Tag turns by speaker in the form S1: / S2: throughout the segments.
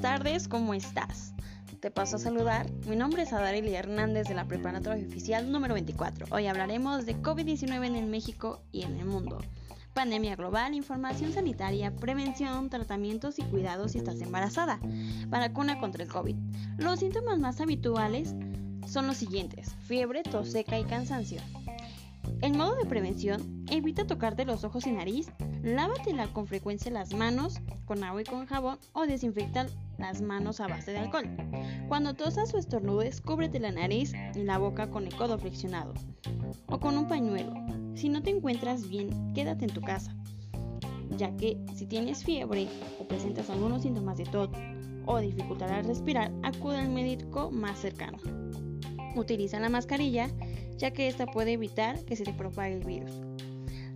S1: tardes, ¿cómo estás? Te paso a saludar. Mi nombre es Adarely Hernández de la Preparatoria Oficial número 24. Hoy hablaremos de COVID-19 en México y en el mundo. Pandemia global, información sanitaria, prevención, tratamientos y cuidados si estás embarazada. Vacuna contra el COVID. Los síntomas más habituales son los siguientes: fiebre, tos seca y cansancio. El modo de prevención, evita tocarte los ojos y nariz, lávatela con frecuencia las manos con agua y con jabón o desinfecta las manos a base de alcohol. Cuando tosas o estornudes, cúbrete la nariz y la boca con el codo flexionado o con un pañuelo. Si no te encuentras bien, quédate en tu casa, ya que si tienes fiebre o presentas algunos síntomas de tos o dificultad al respirar, acude al médico más cercano. Utiliza la mascarilla ya que esta puede evitar que se te propague el virus.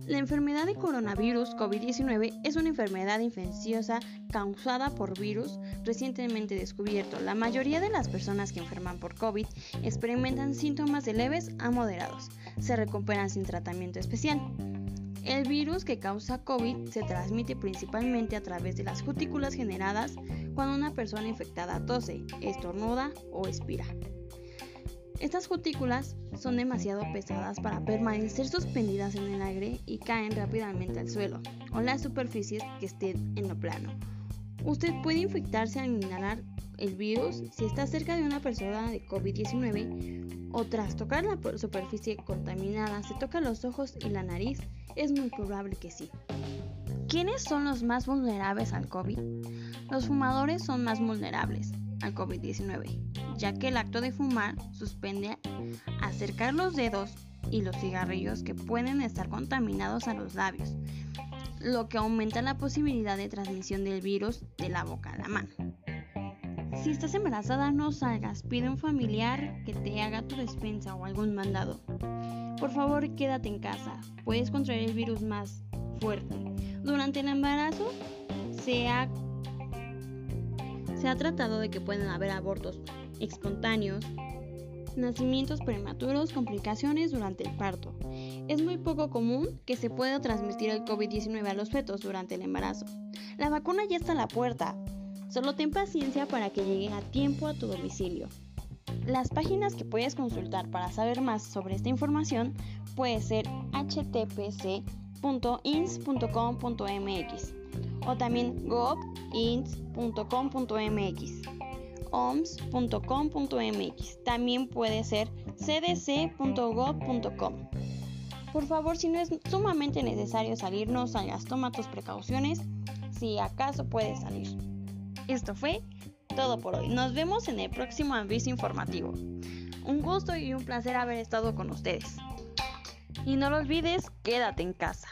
S1: La enfermedad de coronavirus COVID-19 es una enfermedad infecciosa causada por virus recientemente descubierto. La mayoría de las personas que enferman por COVID experimentan síntomas de leves a moderados. Se recuperan sin tratamiento especial. El virus que causa COVID se transmite principalmente a través de las cutículas generadas cuando una persona infectada tose, estornuda o expira. Estas cutículas son demasiado pesadas para permanecer suspendidas en el aire y caen rápidamente al suelo o las superficies que estén en lo plano. Usted puede infectarse al inhalar el virus si está cerca de una persona de COVID-19 o tras tocar la superficie contaminada se toca los ojos y la nariz, es muy probable que sí. ¿Quiénes son los más vulnerables al COVID? Los fumadores son más vulnerables al COVID-19, ya que el acto de fumar suspende acercar los dedos y los cigarrillos que pueden estar contaminados a los labios, lo que aumenta la posibilidad de transmisión del virus de la boca a la mano. Si estás embarazada, no salgas, pide a un familiar que te haga tu despensa o algún mandado. Por favor, quédate en casa, puedes contraer el virus más fuerte. Durante el embarazo se ha se ha tratado de que puedan haber abortos espontáneos, nacimientos prematuros, complicaciones durante el parto. Es muy poco común que se pueda transmitir el COVID-19 a los fetos durante el embarazo. La vacuna ya está a la puerta. Solo ten paciencia para que llegue a tiempo a tu domicilio. Las páginas que puedes consultar para saber más sobre esta información puede ser httpc.ins.com.mx o también gov.ins.com.mx, oms.com.mx, también puede ser cdc.gov.com. Por favor, si no es sumamente necesario salir, no salgas, toma tus precauciones si acaso puedes salir. Esto fue todo por hoy. Nos vemos en el próximo aviso informativo. Un gusto y un placer haber estado con ustedes. Y no lo olvides, quédate en casa.